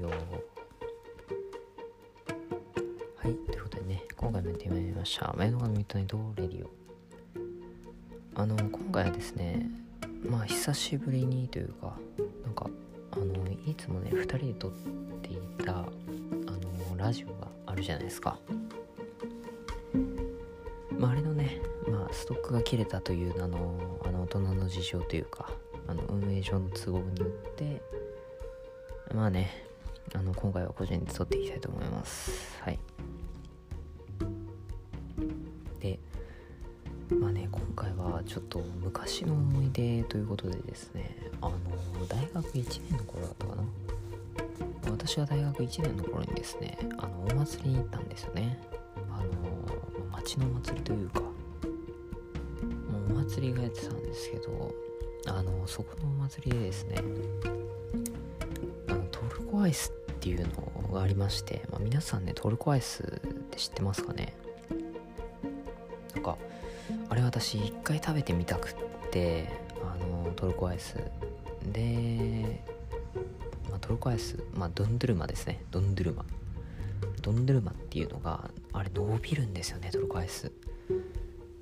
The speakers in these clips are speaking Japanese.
ディオはいということでね今回もやってまいりました。前のがミッドナイトレディオ。あの今回はですねまあ久しぶりにというかなんかあのいつもね2人で撮っていたあのラジオがあるじゃないですか。まああれのねまあストックが切れたというあのあの大人の事情というかあの運営上の都合によってまあねあの今回は個人で撮っていきたいと思います。はい。でまあね今回はちょっと昔の思い出ということでですね。あの大学1年の頃だったかな。私が大学1年の頃にですねあのお祭りに行ったんですよね。あの町の祭りというかもうお祭りがやってたんですけどあのそこのお祭りでですねコアイスっていうのがありまして、まあ、皆さんねトルコアイスって知ってますかね？なんかあれ私一回食べてみたくってあのトルコアイス。で、まあ、トルコアイスまあドンドゥルマですね。ドンドゥルマ。ドンドゥルマっていうのがあれ伸びるんですよねトルコアイス。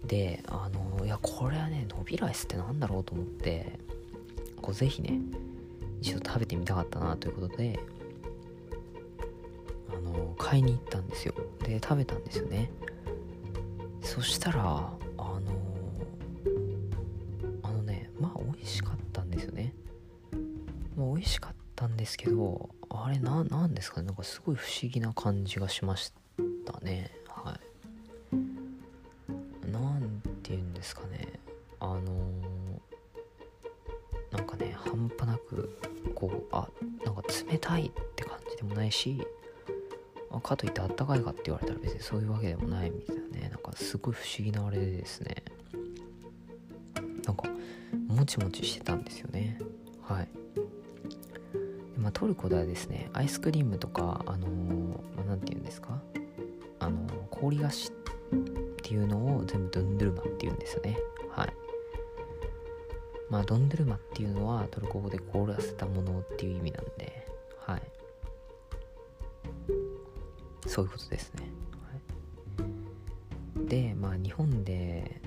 であのいやこれはね伸びるアイスってなんだろうと思ってこうぜひね一度食べてみたかったなということであの買いに行ったんですよ。で食べたんですよね。そしたらあのあのねまあ美味しかったんですよね。まあ美味しかったんですけどあれななんですかね。なんかすごい不思議な感じがしましたね。たいって感じでもないしかといってあったかいかって言われたら別にそういうわけでもないみたいなね。なんかすごい不思議なあれですね。なんかもちもちしてたんですよね。はい。でまあ、トルコではですねアイスクリームとかあのまあ、て言うんですか？あの氷菓子っていうのを全部ドンドゥルマって言うんですよね。はい。まあドンドゥルマっていうのはトルコ語で凍らせたものっていう意味なんで。そういうことですね、はい、でまあ日本で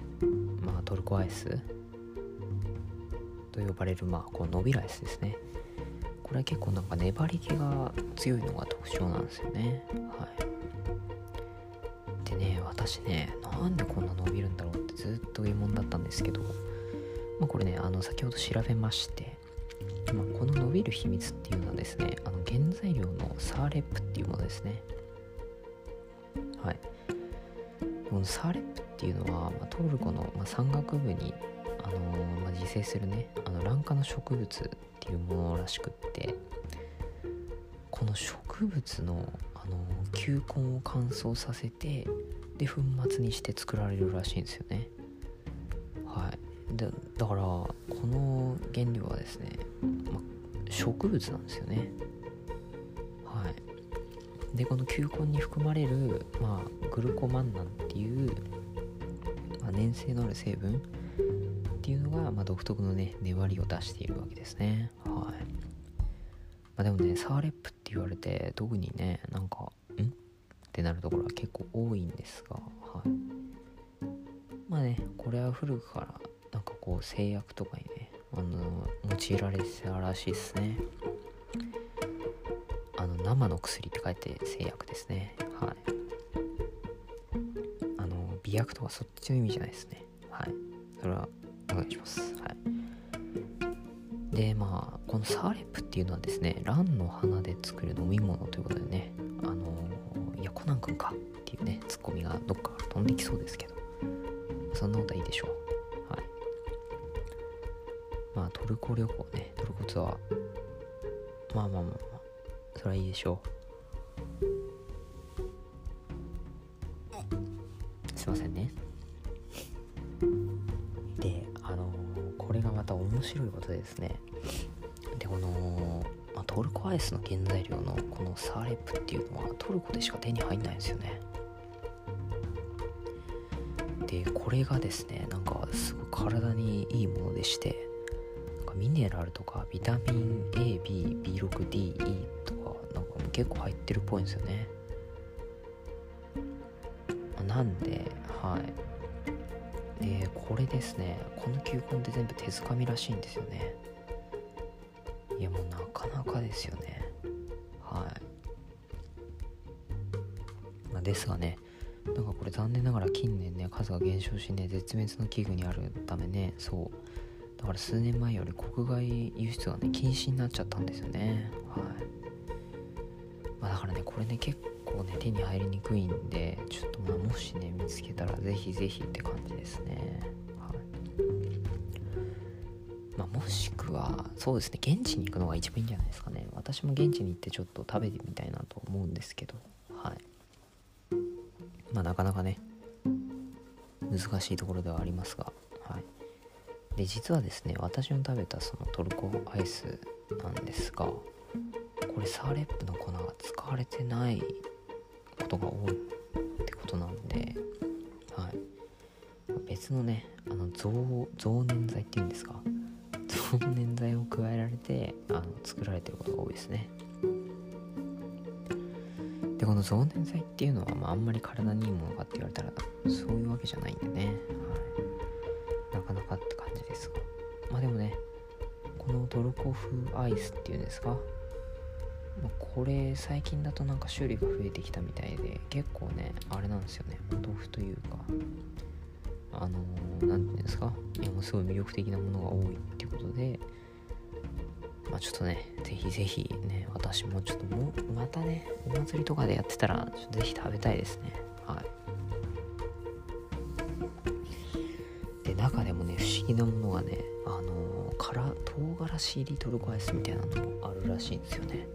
まあトルコアイスと呼ばれるまあこう伸びるアイスですね。これは結構なんか粘り気が強いのが特徴なんですよね。はい。でね私ねなんでこんな伸びるんだろうってずっと疑問だったんですけどまあこれねあの先ほど調べましてまあ、この伸びる秘密っていうのはですねあの原材料のサーレップっていうものですね。はい。このサーレップっていうのは、まあ、トルコの、まあ、山岳部に、あのー、まあ、自生するねあの卵化の植物っていうものらしくってこの植物の、あのー、球根を乾燥させてで粉末にして作られるらしいんですよね。はい。でだからこの原料はですね、まあ、植物なんですよね。でこの球根に含まれる、まあ、グルコマンナンっていう、まあ、粘性のある成分っていうのが、まあ、独特のね粘りを出しているわけですね。はい、まあ、でもねサーレップって言われて特にねなんかん？ってなるところは結構多いんですがはい。まあねこれは古くからなんかこう製薬とかにねあの用いられてたらしいですね。あの生の薬って書いて製薬ですね。はい。あの美薬とかそっちの意味じゃないですね。はい。それはお願いします。はい。でまあこのサーレップっていうのはですねランの花で作る飲み物ということでねあのいやコナン君かっていうねツッコミがどっか飛んできそうですけどそんなことはいいでしょう。はい。まあトルコ旅行ねトルコツアー。まあまあまあまあ。それはいいでしょう。すいませんね。であのこれがまた面白いことでですね。でこの、まあ、トルコアイスの原材料のこのサーレップっていうのはトルコでしか手に入んないんですよね。でこれがですねなんかすごい体にいいものでしてミネラルとかビタミン ABB6DE とか結構入ってるっぽいんですよね。なんではい。でこれですね。この球根って全部手づかみらしいんですよね。いやもうなかなかですよね。はい、まあ、ですがねなんかこれ残念ながら近年ね数が減少しね絶滅の危惧にあるためねそう。だから数年前より国外輸出がね禁止になっちゃったんですよね。はい、まあ、だからねこれね結構ね手に入りにくいんでちょっとまあもしね見つけたらぜひぜひって感じですね。はい。まあもしくはそうですね現地に行くのが一番いいんじゃないですかね。私も現地に行ってちょっと食べてみたいなと思うんですけど。はい。まあなかなかね難しいところではありますが。はい。で実はですね私の食べたそのトルコアイスなんですがこれサーレップの粉が使われてないことが多いってことなんではい。別のねあの増増粘剤っていうんですか？増粘剤を加えられてあの作られてることが多いですね。でこの増粘剤っていうのは、まあ、あんまり体にいいものかって言われたらそういうわけじゃないんでね、はい、なかなかって感じですが。まあでもねこのトルコ風アイスっていうんですか、まあ、これ最近だとなんか種類が増えてきたみたいで結構ねあれなんですよねお豆腐というかあの何、ー、て言うんですか？いやもうすごい魅力的なものが多いっていうことでまあちょっとね、ぜひぜひね、私もちょっとも、またね、お祭りとかでやってたら、ぜひ食べたいですね。はい。で、中でもね、不思議なものがね、あのー、から唐辛子入りトルコアイスみたいなのもあるらしいんですよね。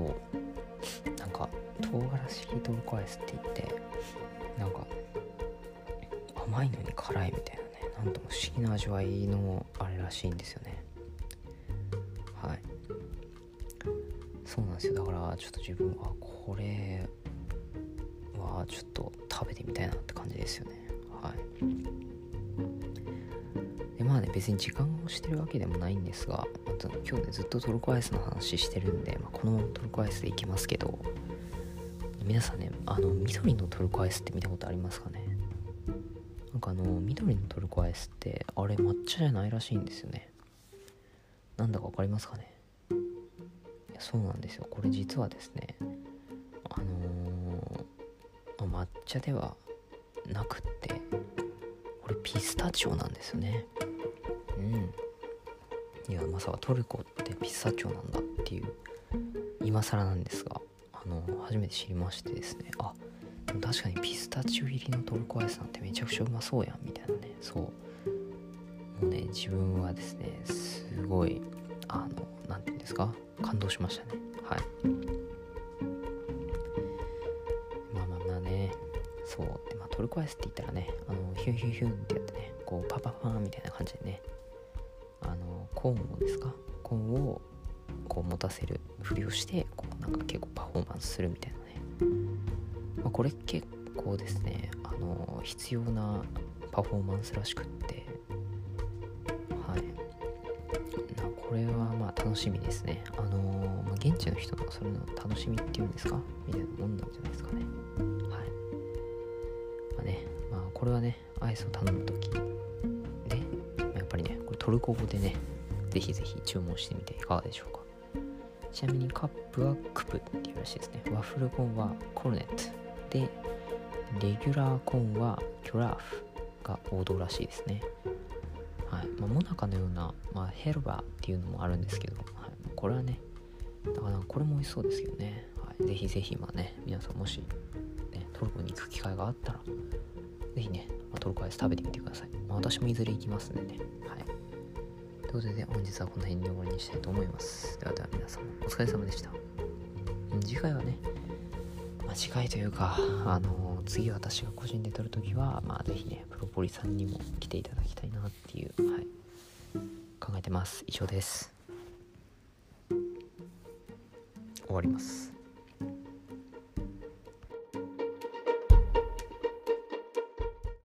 そう。なんか唐辛子入りトルコアイスって言ってなんか甘いのに辛いみたいなね。なんとも不思議な味わいのあれらしいんですよね。はい。そうなんですよ。だからちょっと自分はこれはちょっと食べてみたいなって感じですよね。はい。まあね別に時間をしてるわけでもないんですが今日ねずっとトルコアイスの話してるんで、まあ、このトルコアイスでいきますけど皆さんねあの緑のトルコアイスって見たことありますかね？なんかあの緑のトルコアイスってあれ抹茶じゃないらしいんですよね。なんだか分かりますかね？いやそうなんですよ。これ実はですねあのー、抹茶ではなくってこれピスタチオなんですよね。うん。いやまさかトルコってピスタチオなんだっていう今更なんですがあの初めて知りましてですね。あ確かにピスタチオ入りのトルコアイスなんてめちゃくちゃうまそうやんみたいなね。そう。もうね自分はですねすごいあの何て言うんですか？感動しましたね。はい。まあまあまあね。そう。で、まあ、トルコアイスって言ったらねあのヒュンヒュンヒュンってやってねこうパパパーンみたいな感じでねコーンをですか？コーンをこう持たせるふりをしてこうなんか結構パフォーマンスするみたいなね。まあ、これ結構ですねあの必要なパフォーマンスらしくって。はい。これはまあ楽しみですね。あのまあ、現地の人のそれの楽しみっていうんですか？みたいなもんなんじゃないですかね。はい。まあねまあこれはねアイスを頼む時でやっぱりねこれトルコ語でねぜひぜひ注文してみていかがでしょうか。ちなみにカップはクプっていうらしいですね。ワッフルコーンはコルネット。でレギュラーコーンはキュラーフが王道らしいですね。はい。まあ、モナカのような、まあ、ヘルバーっていうのもあるんですけど、はい、これはねだからこれも美味しそうですけどね、はい、ぜひぜひまあね皆さんもし、ね、トルコに行く機会があったらぜひね、まあ、トルコアイス食べてみてください、まあ、私もいずれ行きますんでね。はい。ということで本日はこの辺に終わりにしたいと思います。ではでは皆さんお疲れ様でした。次回はね間違いというかあの次私が個人で撮るときはまあぜひねプロポリさんにも来ていただきたいなっていう、はい、考えてます。以上です。終わります。